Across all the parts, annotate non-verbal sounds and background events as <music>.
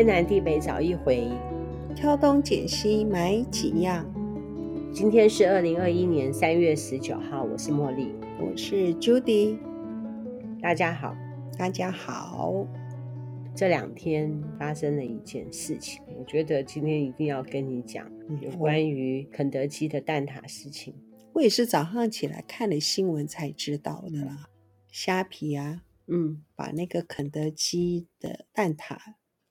天南地北找一回，挑东拣西买几样。今天是二零二一年三月十九号，我是茉莉，我是 Judy，大家好，大家好。这两天发生了一件事情，我觉得今天一定要跟你讲，有关于肯德基的蛋挞事情。我也是早上起来看了新闻才知道的啦，虾皮啊。嗯，把那个肯德基的蛋挞，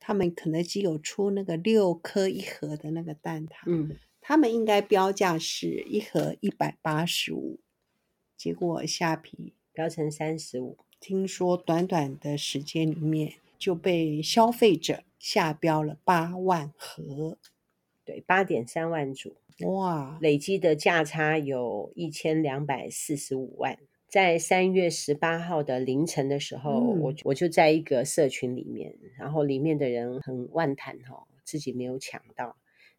他们肯德基有出那个六颗一盒的那个蛋挞，嗯，他们应该标价是一盒一百八十五，结果下皮标成三十五，听说短短的时间里面就被消费者下标了八万盒，对，八点三万组，哇，累积的价差有一千两百四十五万。在三月十八号的凌晨的时候，嗯、我我就在一个社群里面，然后里面的人很万谈哈，自己没有抢到。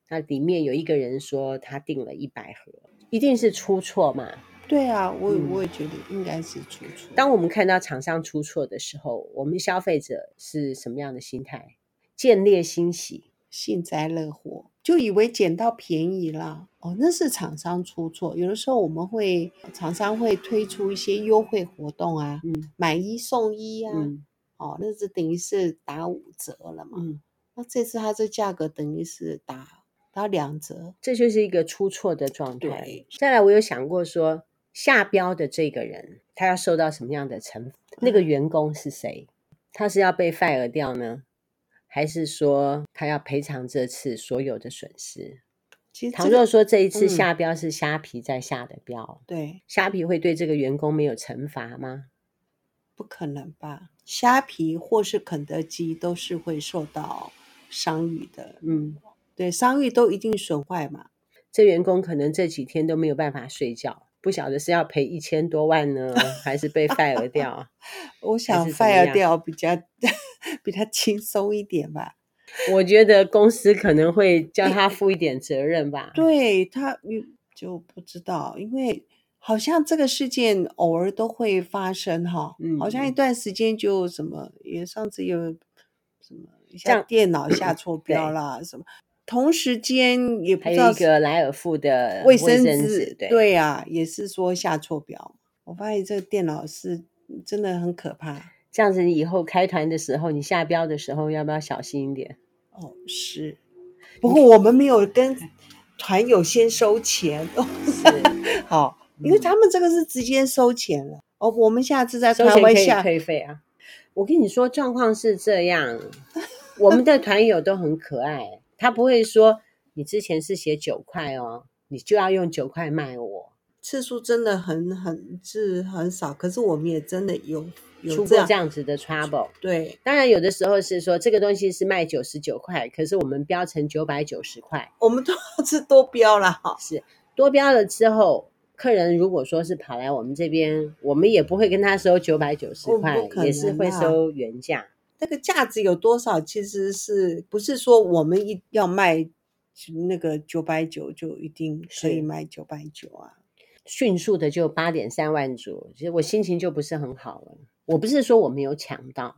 那里面有一个人说他订了一百盒，一定是出错嘛？对啊，我我也觉得应该是出错。嗯、当我们看到厂商出错的时候，我们消费者是什么样的心态？见猎欣喜，幸灾乐祸。就以为捡到便宜了哦，那是厂商出错。有的时候我们会厂商会推出一些优惠活动啊，嗯，买一送一啊，嗯、哦，那是等于是打五折了嘛。嗯，那这次它这价格等于是打打两折，这就是一个出错的状态。对，再来，我有想过说下标的这个人他要受到什么样的惩罚？那个员工是谁？他是要被 fire 掉呢？还是说他要赔偿这次所有的损失？其实，倘若说这一次下标是虾皮在下的标，嗯、对，虾皮会对这个员工没有惩罚吗？不可能吧？虾皮或是肯德基都是会受到商誉的，嗯，对，商誉都一定损坏嘛。这员工可能这几天都没有办法睡觉，不晓得是要赔一千多万呢，还是被 fire <laughs> 掉？我想 fire 掉比较。<laughs> 比较轻松一点吧，我觉得公司可能会叫他 <laughs> 负一点责任吧。对他，就不知道，因为好像这个事件偶尔都会发生哈。嗯，好像一段时间就什么，也上次有什么像电脑下错标啦，什么同时间也不知道一个莱尔富的卫生纸，对对啊，也是说下错标。我发现这个电脑是真的很可怕。这样子，你以后开团的时候，你下标的时候要不要小心一点？哦，是。不过我们没有跟团友先收钱，<laughs> 是好，因为他们这个是直接收钱了。哦，我们下次在台湾下退费啊。我跟你说，状况是这样，<laughs> 我们的团友都很可爱，他不会说你之前是写九块哦，你就要用九块卖我。次数真的很很是很少，可是我们也真的有。有出过这样子的 trouble，对，当然有的时候是说这个东西是卖九十九块，可是我们标成九百九十块，我们都是多标了哈，是多标了之后，客人如果说是跑来我们这边，我们也不会跟他收九百九十块，也是会收原价。那个价值有多少？其实是不是说我们一要卖那个九百九就一定可以卖九百九啊？迅速的就八点三万组，其实我心情就不是很好了。我不是说我没有抢到，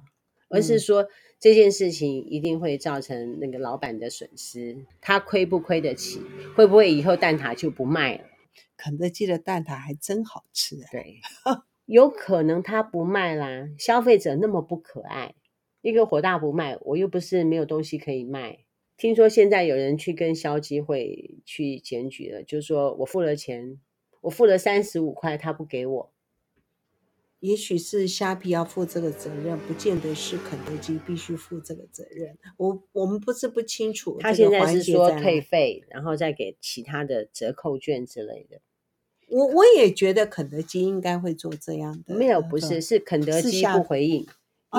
而是说这件事情一定会造成那个老板的损失，他亏不亏得起？会不会以后蛋挞就不卖了？肯德基的蛋挞还真好吃啊。对，有可能他不卖啦。消费者那么不可爱，一个火大不卖，我又不是没有东西可以卖。听说现在有人去跟消基会去检举了，就是说我付了钱，我付了三十五块，他不给我。也许是虾皮要负这个责任，不见得是肯德基必须负这个责任。我我们不是不清楚。他现在是说退费，然后再给其他的折扣券之类的。我我也觉得肯德基应该会做这样的。没有，不是，是肯德基不回应，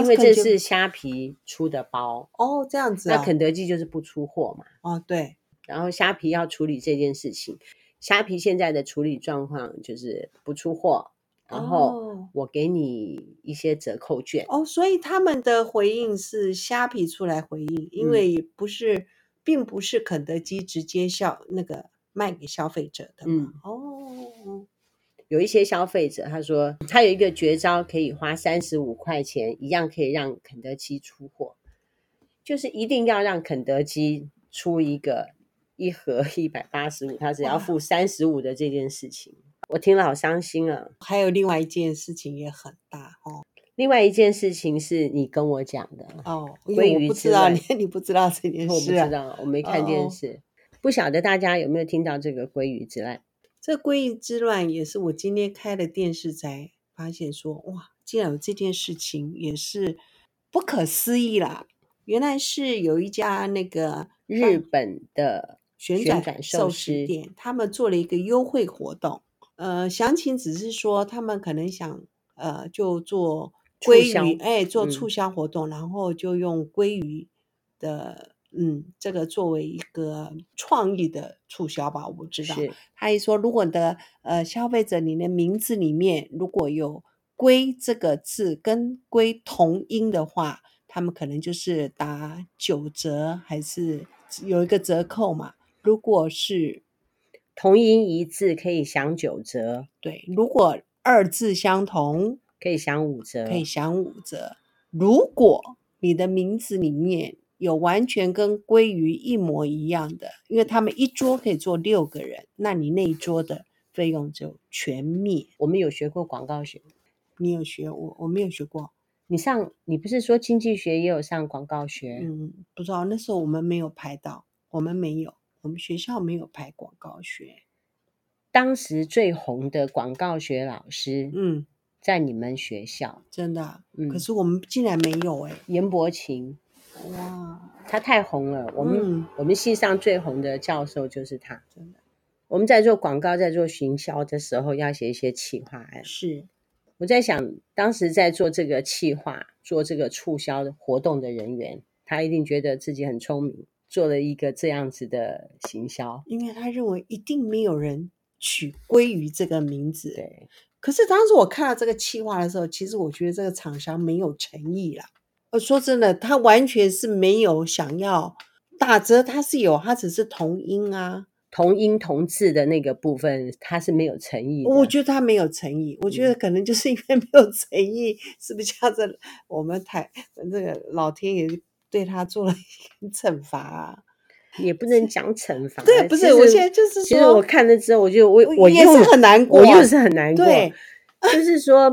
因为这是虾皮出的包。哦，这样子啊。那肯德基就是不出货嘛。哦，对。然后虾皮要处理这件事情，虾皮现在的处理状况就是不出货。然后我给你一些折扣券哦，所以他们的回应是虾皮出来回应，因为不是，嗯、并不是肯德基直接销那个卖给消费者的。嗯，哦，有一些消费者他说他有一个绝招，可以花三十五块钱一样可以让肯德基出货。就是一定要让肯德基出一个一盒 <laughs> 一百八十五，他只要付三十五的这件事情，我听了好伤心啊。还有另外一件事情也很大哦。另外一件事情是你跟我讲的哦，因为我不知道你 <laughs> 你不知道这件事，我不知道，我没看电视，哦、不晓得大家有没有听到这个鲑鱼之乱？这鲑鱼之乱也是我今天开了电视才发现说，哇，竟然有这件事情，也是不可思议啦！原来是有一家那个日本的旋转寿司店，他们做了一个优惠活动，呃，详情只是说他们可能想呃就做。鲑鱼，哎，做促销活动，嗯，然后就用鲑鱼的，嗯，这个作为一个创意的促销吧，我不知道。他一说，如果你的呃消费者你的名字里面如果有“龟”这个字跟“龟”同音的话，他们可能就是打九折，还是有一个折扣嘛？如果是同音一字，可以享九折。对，如果二字相同。可以享五折，可以享五折。如果你的名字里面有完全跟鲑鱼一模一样的，因为他们一桌可以坐六个人，那你那一桌的费用就全灭。我们有学过广告学，你有学我？我没有学过。你上，你不是说经济学也有上广告学？嗯，不知道。那时候我们没有排到，我们没有，我们学校没有排广告学。当时最红的广告学老师，嗯。在你们学校真的、啊嗯，可是我们竟然没有哎、欸，严伯琴，哇，他太红了。我们、嗯、我们系上最红的教授就是他，真的。我们在做广告、在做行销的时候，要写一些企划案。是，我在想，当时在做这个企划、做这个促销的活动的人员，他一定觉得自己很聪明，做了一个这样子的行销，因为他认为一定没有人取鲑鱼这个名字。对。可是当时我看到这个企划的时候，其实我觉得这个厂商没有诚意啦。我说真的，他完全是没有想要打折，他是有，他只是同音啊，同音同字的那个部分，他是没有诚意。我觉得他没有诚意，我觉得可能就是因为没有诚意，嗯、是不是这样子？我们台这个老天爷对他做了一个惩罚啊。<laughs> 也不能讲惩罚，对，不是，我现在就是说，其实我看了之后，我就我我也是很难过，我又是很难过。对，就是说，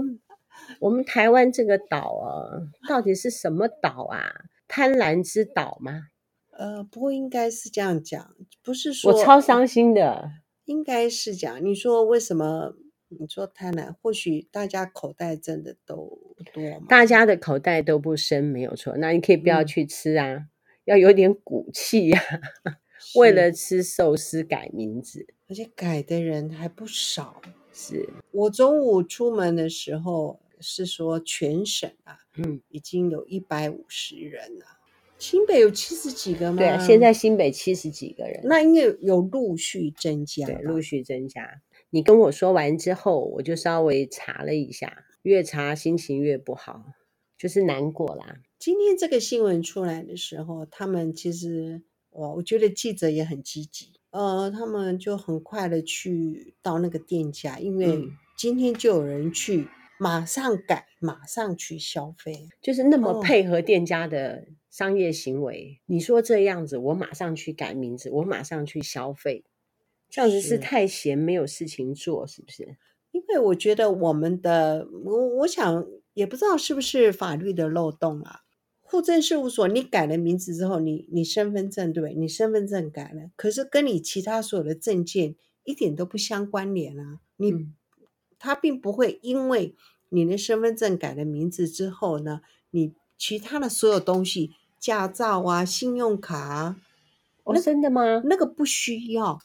我们台湾这个岛啊，到底是什么岛啊？贪婪之岛吗？呃，不过应该是这样讲，不是说我超伤心的，应该是讲，你说为什么？你说贪婪，或许大家口袋真的都不多吗？大家的口袋都不深，没有错。那你可以不要去吃啊。嗯要有点骨气呀、啊！<laughs> 为了吃寿司改名字，而且改的人还不少。是我中午出门的时候，是说全省啊，嗯，已经有一百五十人了。新北有七十几个吗？对啊，现在新北七十几个人，那应该有陆续增加。对，陆续增加。你跟我说完之后，我就稍微查了一下，越查心情越不好，就是难过啦。今天这个新闻出来的时候，他们其实我我觉得记者也很积极，呃，他们就很快的去到那个店家，因为今天就有人去马上改，马上去消费，就是那么配合店家的商业行为。哦，你说这样子，我马上去改名字，我马上去消费，这样子是太闲没有事情做，是不是？因为我觉得我们的我我想也不知道是不是法律的漏洞啊。户政事务所，你改了名字之后，你你身份证对，你身份证改了，可是跟你其他所有的证件一点都不相关联啊。你、嗯、他并不会因为你的身份证改了名字之后呢，你其他的所有东西，驾照啊、信用卡啊，哦，真的吗？那个不需要。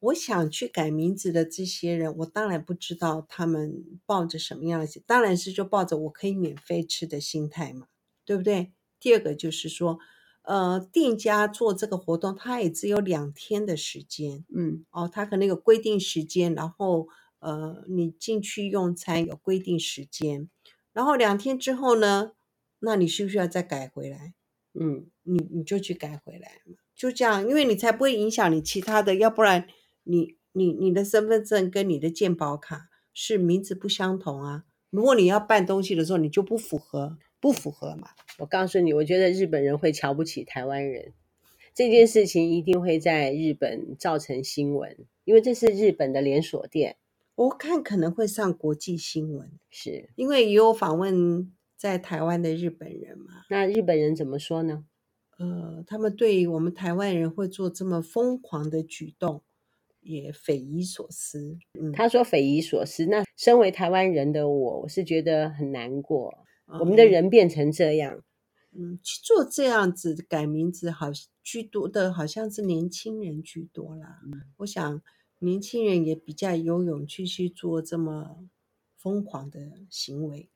我想去改名字的这些人，我当然不知道他们抱着什么样的，当然是就抱着我可以免费吃的心态嘛。对不对？第二个就是说，呃，店家做这个活动，他也只有两天的时间，嗯，哦，他可能有规定时间，然后呃，你进去用餐有规定时间，然后两天之后呢，那你需不需要再改回来？嗯，你你就去改回来嘛，就这样，因为你才不会影响你其他的，要不然你你你的身份证跟你的健保卡是名字不相同啊，如果你要办东西的时候，你就不符合。不符合嘛。我告诉你，我觉得日本人会瞧不起台湾人，这件事情一定会在日本造成新闻，因为这是日本的连锁店。我看可能会上国际新闻，是因为也有访问在台湾的日本人嘛。那日本人怎么说呢？呃，他们对于我们台湾人会做这么疯狂的举动，也匪夷所思。嗯，他说匪夷所思。那身为台湾人的我，我是觉得很难过。嗯，我们的人变成这样，嗯，去做这样子改名字，好居多的好像是年轻人居多啦。嗯，我想。年轻人也比较有勇气去做这么疯狂的行为。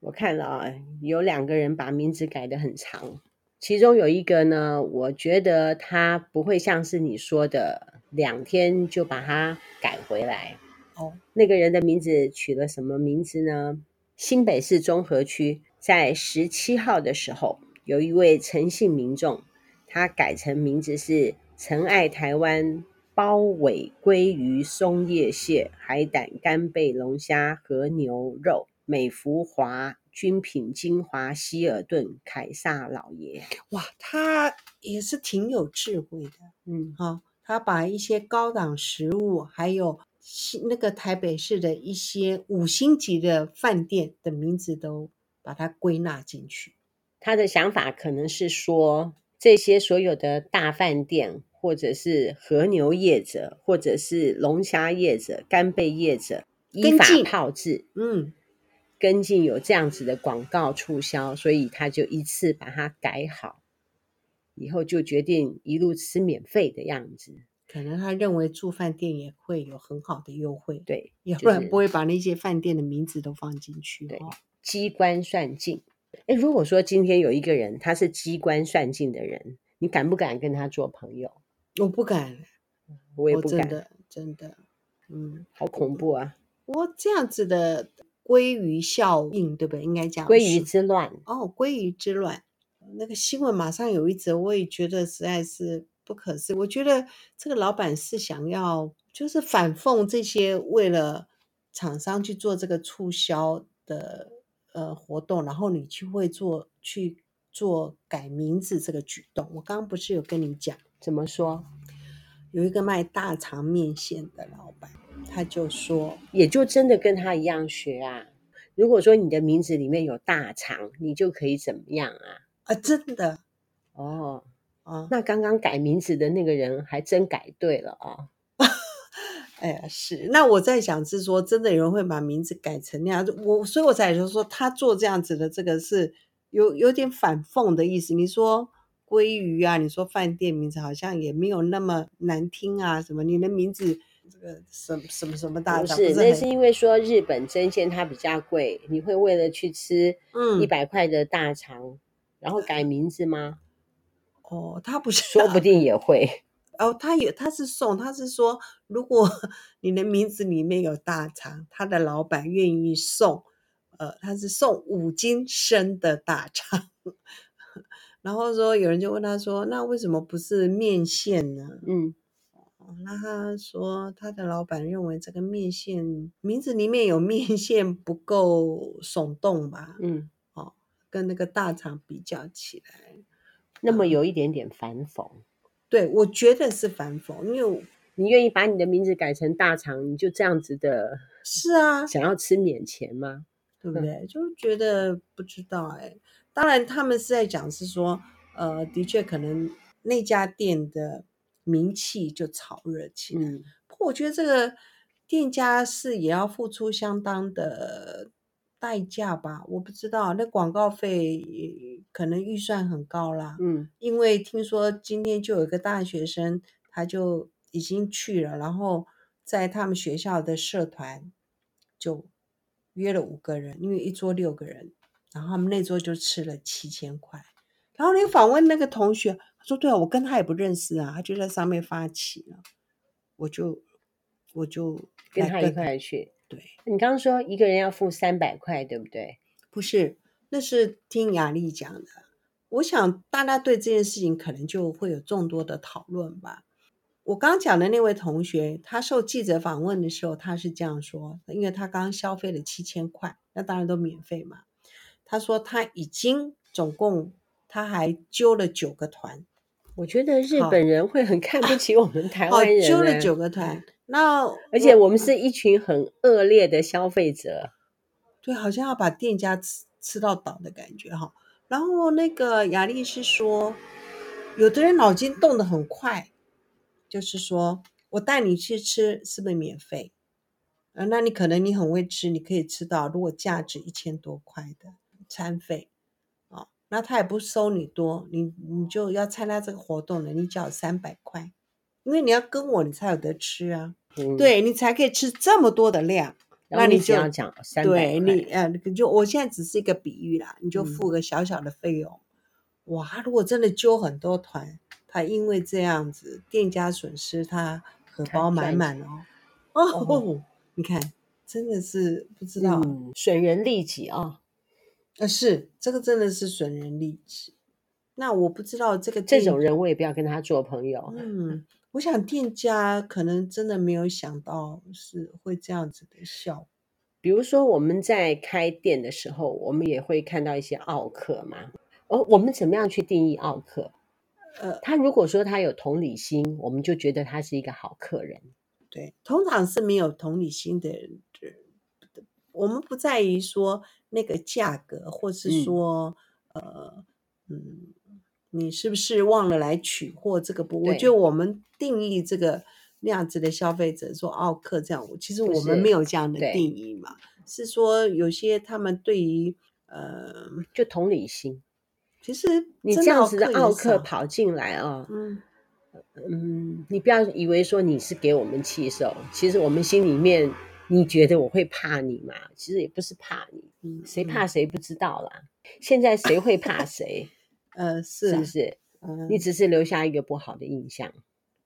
我看了啊，有两个人把名字改得很长，其中有一个呢，我觉得他不会像是你说的两天就把它改回来。哦，那个人的名字取了什么名字呢？新北市中和区在十七号的时候，有一位陈姓民众，他改成名字是陈爱台湾。鲍尾鲑鱼松叶蟹海胆干贝龙虾和牛肉美福华君品精华希尔顿凯撒老爷，哇，他也是挺有智慧的，嗯，好、哦，他把一些高档食物，还有那个台北市的一些五星级的饭店的名字都把它归纳进去。他的想法可能是说，这些所有的大饭店。或者是和牛业者，或者是龙虾业者、干贝业者，依法炮制，嗯，跟进有这样子的广告促销，所以他就一次把它改好，以后就决定一路吃免费的样子。可能他认为住饭店也会有很好的优惠，对，要不然不会把那些饭店的名字都放进去。对，机关算尽。哎，如果说今天有一个人他是机关算尽的人，你敢不敢跟他做朋友？我不敢，我也不敢，真的，真的，嗯，好恐怖啊！我这样子的鲑鱼效应，对不对？应该讲鲑鱼之乱哦，鲑鱼之乱，那个新闻马上有一则，我也觉得实在是不可思议。我觉得这个老板是想要就是反讽这些为了厂商去做这个促销的呃活动，然后你去会做去做改名字这个举动。我刚刚不是有跟你讲？怎么说？有一个卖大肠面线的老板，他就说，也就真的跟他一样学啊。如果说你的名字里面有大肠，你就可以怎么样啊？啊，真的？哦，哦，那刚刚改名字的那个人还真改对了啊。<laughs> 哎呀，是。那我在想是说，真的有人会把名字改成那样？我所以我才就说，他做这样子的这个是有有点反讽的意思。你说？鲑鱼啊，你说饭店名字好像也没有那么难听啊，什么？你的名字这个什么什么什么大肠？不是，那是因为说日本真鲜它比较贵，你会为了去吃嗯一百块的大肠，嗯，然后改名字吗？哦，他不是，说不定也会。<laughs> 哦，他也他是送，他是说，如果你的名字里面有大肠，他的老板愿意送，呃，他是送五斤生的大肠。然后说，有人就问他说：“那为什么不是面线呢？”嗯，那他说他的老板认为这个面线名字里面有面线不够耸动吧？嗯，哦，跟那个大肠比较起来，那么有一点点反讽。嗯，对，我觉得是反讽，因为你愿意把你的名字改成大肠，你就这样子的，是啊，想要吃免钱吗？对不对？嗯，就觉得不知道哎。当然，他们是在讲是说，呃，的确可能那家店的名气就炒热起来。嗯，不过我觉得这个店家是也要付出相当的代价吧？我不知道，那广告费可能预算很高啦。嗯，因为听说今天就有一个大学生，他就已经去了，然后在他们学校的社团就约了五个人，因为一桌六个人。然后他们那桌就吃了七千块，然后你访问那个同学，他说：“对啊，我跟他也不认识啊，他就在上面发起了，我就我就跟他一块去。”对，你刚刚说一个人要付三百块，对不对？不是，那是听雅丽讲的。我想大家对这件事情可能就会有众多的讨论吧。我刚讲的那位同学，他受记者访问的时候，他是这样说，因为他刚消费了七千块，那当然都免费嘛。他说他已经总共他还揪了九个团。我觉得日本人会很看不起我们 <laughs> 台湾人。揪了九个团，那 <laughs> 而且我们是一群很恶劣的消费者。对，好像要把店家吃吃到倒的感觉哈。然后那个雅丽是说，有的人脑筋动得很快，就是说我带你去吃，是不是免费？啊，那你可能你很会吃，你可以吃到如果价值一千多块的餐费。那他也不收你多，你你就要参加这个活动了，你缴三百块，因为你要跟我，你才有得吃啊，嗯、对你才可以吃这么多的量。那你就要讲三百块，对你呃，就我现在只是一个比喻啦，你就付个小小的费用。嗯、哇，如果真的揪很多团，他因为这样子，店家损失，他荷包满满哦。哦，哦你看，真的是不知道，嗯、损人利己啊。哦呃，是这个真的是损人利己。那我不知道这个这种人，我也不要跟他做朋友。嗯，我想店家可能真的没有想到是会这样子的效果。比如说我们在开店的时候，我们也会看到一些奥客嘛。哦，我们怎么样去定义奥客？呃，他如果说他有同理心，我们就觉得他是一个好客人。对，通常是没有同理心的人。我们不在于说那个价格，或是说，嗯呃，嗯，你是不是忘了来取货？这个不，我觉得我们定义这个那样子的消费者说奥克这样，其实我们没有这样的定义嘛，是，是说有些他们对于呃，就同理心，其实你这样子的奥克跑进来啊，嗯嗯，你不要以为说你是给我们气受，其实我们心里面。你觉得我会怕你吗？其实也不是怕你，嗯，谁怕谁不知道啦。现在谁会怕 <laughs> 谁？呃，是，是不是？嗯，你只是留下一个不好的印象。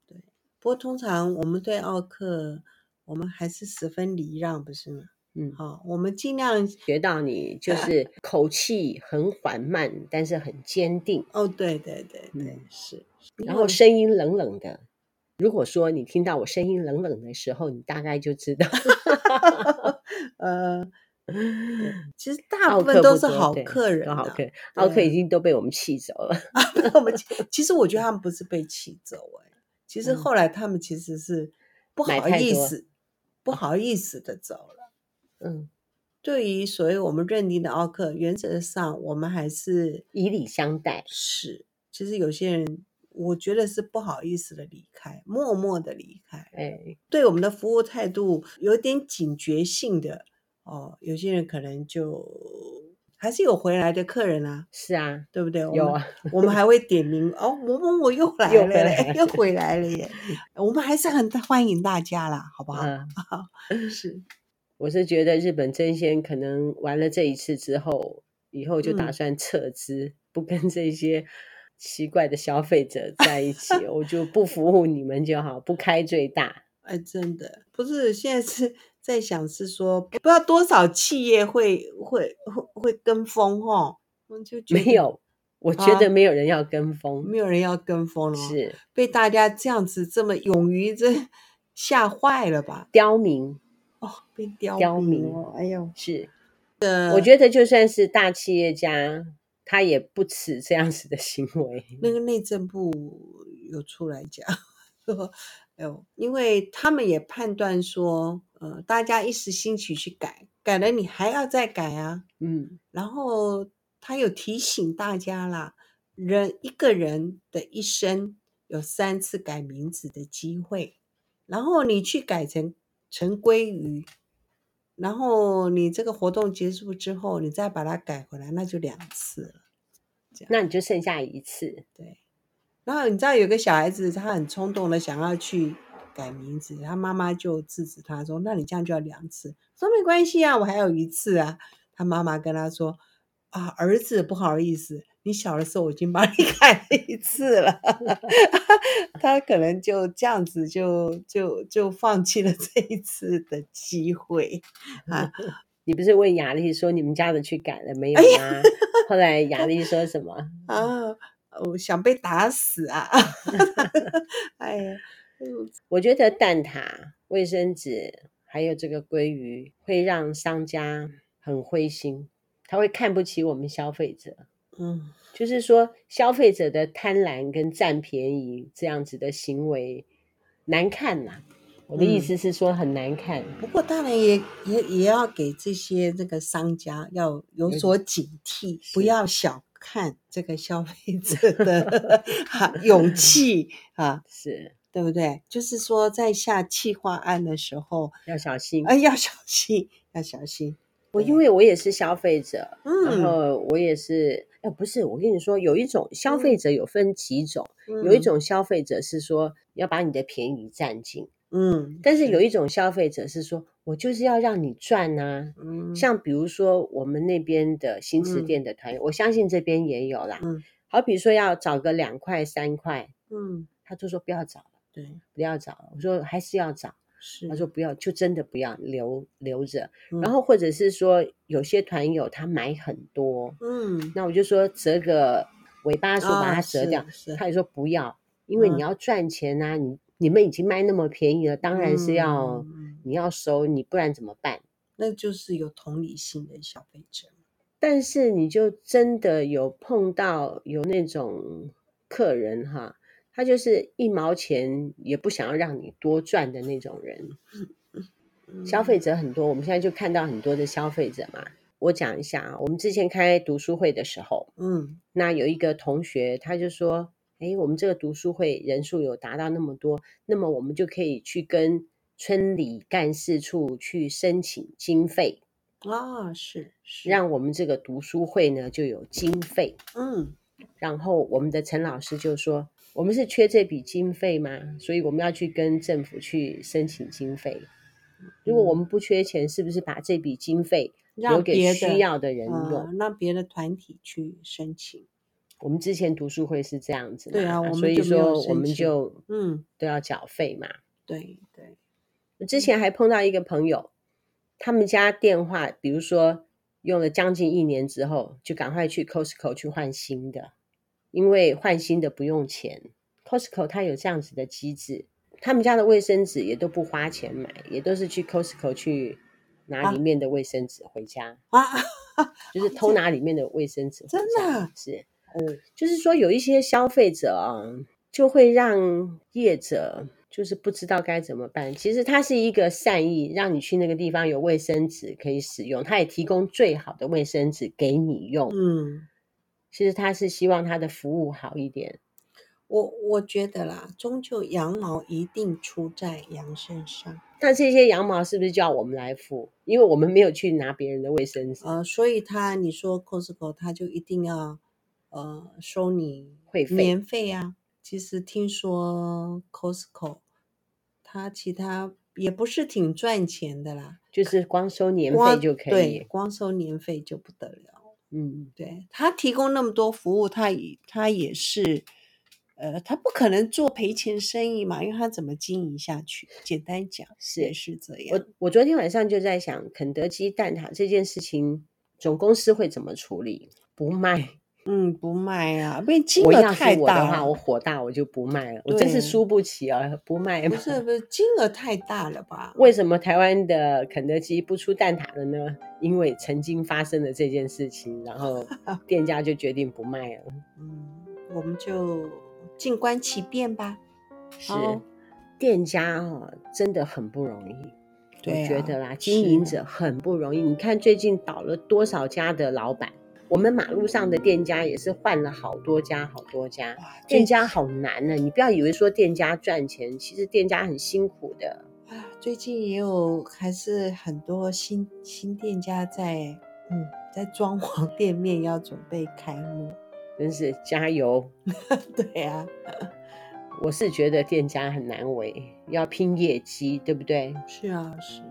对，不过通常我们对奥克，我们还是十分礼让，不是吗？嗯，好，我们尽量学到你就是口气很缓慢，但是很坚定。哦，对对对对，嗯，是。然后声音冷冷的。如果说你听到我声音冷冷的时候，你大概就知道，<laughs> 呃，其实大部分都是好客人，好客，奥客已经都被我们气走了。<laughs> 我们 <laughs> 其实我觉得他们不是被气走，哎，其实后来他们其实是不好意思，不好意思的走了。嗯，对于所谓我们认定的奥客，原则上我们还是以礼相待。是，其实有些人。我觉得是不好意思的离开，默默的离开。哎，对我们的服务态度有点警觉性的哦。有些人可能就还是有回来的客人啊。是啊，对不对？有啊，我们还会点名哦。某某某又来了，又回来，又回来了耶。<laughs> 我们还是很欢迎大家啦，好不好？嗯、<laughs> 是，我是觉得日本真仙可能玩了这一次之后，以后就打算撤资，嗯、不跟这些。奇怪的消费者在一起，我就不服务你们就好，不开最大。哎，真的不是，现在是在想是说，不知道多少企业会会会会跟风哈？我就没有，我觉得没有人要跟风，啊、没有人要跟风了，是被大家这样子这么勇于这吓坏了吧？刁民哦，被刁刁民哦，哎呦，是，呃，我觉得就算是大企业家。他也不耻这样子的行为。那个内政部有出来讲说，哎呦，因为他们也判断说，呃，大家一时兴起去改，改了你还要再改啊，嗯。然后他有提醒大家啦，人一个人的一生有三次改名字的机会，然后你去改成陈鲑鱼。然后你这个活动结束之后，你再把它改回来，那就两次了。这样，那你就剩下一次。对。然后你知道有个小孩子，他很冲动的想要去改名字，他妈妈就制止他说：“那你这样就要两次。”说没关系啊，我还有一次啊。他妈妈跟他说：“啊，儿子，不好意思。”你小的时候我已经帮你 <laughs> 改了一次了，他可能就这样子就就就放弃了 <laughs> 这一次的机会啊！<laughs> 你不是问雅丽说你们家的去改了没有吗？哎、后来雅丽说什么？<laughs> 啊，我想被打死啊！哎呀，我觉得蛋挞、卫生纸还有这个鲑鱼会让商家很灰心。他会看不起我们消费者。嗯，就是说消费者的贪婪跟占便宜这样子的行为难看呐、啊。我的意思是说很难看。嗯、不过当然也也也要给这些这个商家要有所警惕，不要小看这个消费者的 <laughs> 勇气啊，<laughs> 是对不对？就是说在下企划案的时候要小心，哎，要小心，要小心。我因为我也是消费者，嗯，然后我也是，哎，不是，我跟你说，有一种消费者有分几种，嗯、有一种消费者是说要把你的便宜占尽。嗯，但是有一种消费者是说，我就是要让你赚呐、啊。嗯，像比如说我们那边的新池店的团员，嗯、我相信这边也有啦。嗯，好比说要找个两块三块，嗯，他就说不要找了，对，不要找了。我说还是要找，是，他说不要，就真的不要留留着。嗯、然后或者是说有些团友他买很多，嗯，那我就说折个尾巴数把它折掉，哦、他也说不要，因为你要赚钱啊，嗯、你。你们已经卖那么便宜了，当然是要、嗯、你要收，你不然怎么办？那就是有同理心的消费者。但是你就真的有碰到有那种客人哈，他就是一毛钱也不想要让你多赚的那种人。嗯、消费者很多，我们现在就看到很多的消费者嘛。我讲一下啊，我们之前开读书会的时候，嗯，那有一个同学他就说。哎，我们这个读书会人数有达到那么多，那么我们就可以去跟村里干事处去申请经费啊，是是，让我们这个读书会呢就有经费。嗯，然后我们的陈老师就说，我们是缺这笔经费吗？所以我们要去跟政府去申请经费。如果我们不缺钱，是不是把这笔经费留给需要的人用，让别的，嗯，让别的团体去申请？我们之前读书会是这样子的，对啊，所以说我们就嗯都要缴费嘛。对对，我之前还碰到一个朋友，他们家电话，比如说用了将近一年之后，就赶快去 Costco 去换新的，因为换新的不用钱。Costco 它有这样子的机制，他们家的卫生纸也都不花钱买，也都是去 Costco 去拿里面的卫生纸回家啊，就是偷拿里面的卫生纸真的是。嗯，就是说有一些消费者啊，就会让业者就是不知道该怎么办。其实他是一个善意，让你去那个地方有卫生纸可以使用，他也提供最好的卫生纸给你用。嗯，其实他是希望他的服务好一点。我我觉得啦，终究羊毛一定出在羊身上。那这些羊毛是不是叫我们来付？因为我们没有去拿别人的卫生纸。呃，所以他你说 Costco 他就一定要。呃，收你会费年费啊？其实听说 Costco，他其他也不是挺赚钱的啦，就是光收年费就可以，对，光收年费就不得了。嗯，对，他提供那么多服务，他也他也是，呃，他不可能做赔钱生意嘛，因为他怎么经营下去？简单讲是也是这样。我我昨天晚上就在想，肯德基蛋挞这件事情，总公司会怎么处理？不卖。嗯，不卖啊，因为金额太大。我的话，我火大，我就不卖了。我真是输不起啊，不卖。不是不是，金额太大了吧？<laughs> 为什么台湾的肯德基不出蛋挞了呢？因为曾经发生了这件事情，然后 <laughs> 店家就决定不卖了。嗯，我们就静观其变吧。是，店家啊，真的很不容易。对啊，我觉得啦，经营者很不容易。你看最近倒了多少家的老板？我们马路上的店家也是换了好多家，好多家。店家好难呢，你不要以为说店家赚钱，其实店家很辛苦的。啊，最近也有还是很多新新店家在，嗯，在装潢店面，要准备开幕，真是加油。<laughs> 对啊，我是觉得店家很难为，要拼业绩，对不对？是啊，是啊。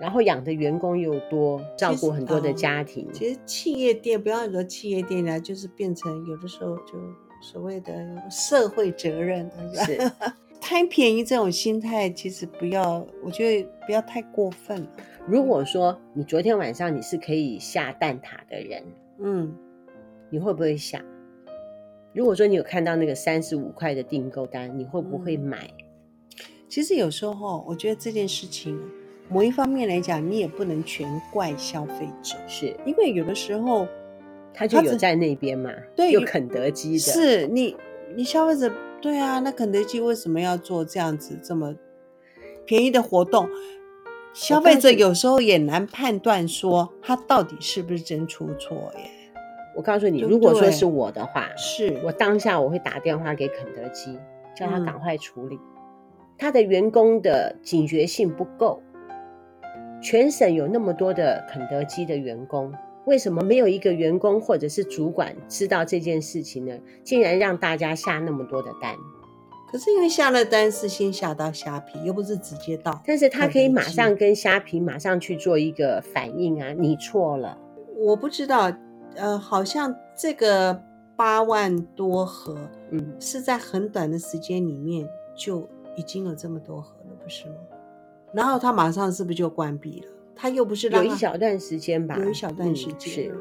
然后养的员工又多，照顾很多的家庭。其实，企业店不要说企业店呢，就是变成有的时候就所谓的社会责任，是 <laughs> 贪便宜这种心态，其实不要，我觉得不要太过分了。如果说你昨天晚上你是可以下蛋挞的人，嗯，你会不会下？如果说你有看到那个三十五块的订购单，你会不会买？嗯，其实有时候我觉得这件事情。某一方面来讲，你也不能全怪消费者，是因为有的时候他就有在那边嘛，对，有肯德基的，是你你消费者对啊，那肯德基为什么要做这样子这么便宜的活动？消费者有时候也难判断说他到底是不是真出错耶。我告诉你，如果说是我的话，是我当下我会打电话给肯德基，叫他赶快处理。嗯、他的员工的警觉性不够，全省有那么多的肯德基的员工，为什么没有一个员工或者是主管知道这件事情呢？竟然让大家下那么多的单。可是因为下了单是先下到虾皮，又不是直接到，但是他可以马上跟虾皮马上去做一个反应啊！你错了，我不知道。呃，好像这个八万多盒，嗯，是在很短的时间里面就已经有这么多盒了，不是吗？然后他马上是不是就关闭了？他又不是有一小段时间吧？有一小段时间、嗯、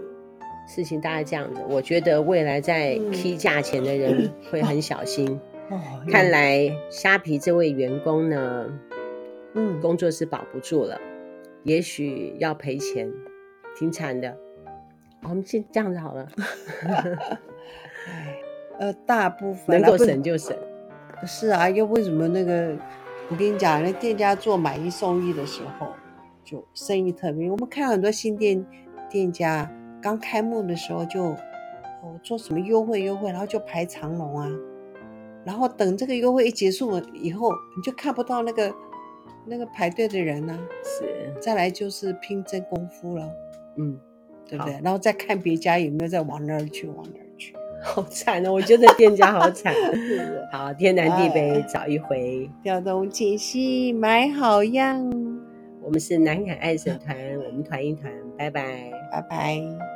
是事情大概这样子。我觉得未来在批价钱的人 <laughs> 会很小心。嗯、哦，看来虾皮这位员工呢，嗯，工作是保不住了，也许要赔钱，挺惨的。我们先这样子好了。<laughs> 呃，大部分能够省就省。是啊，又为什么那个？我跟你讲，那店家做买一送一的时候，就生意特别。我们看很多新店店家刚开幕的时候就，哦做什么优惠优惠，然后就排长龙啊。然后等这个优惠一结束了以后，你就看不到那个那个排队的人呢、啊。是，再来就是拼真功夫了。嗯。对不对？然后再看别家有没有再往那儿去，往那儿去。<laughs> 好惨哦！我觉得店家好惨。<laughs> 好，天南地北找一回，调动解析买好样。我们是南海爱神团，我们团一团，拜拜，拜拜。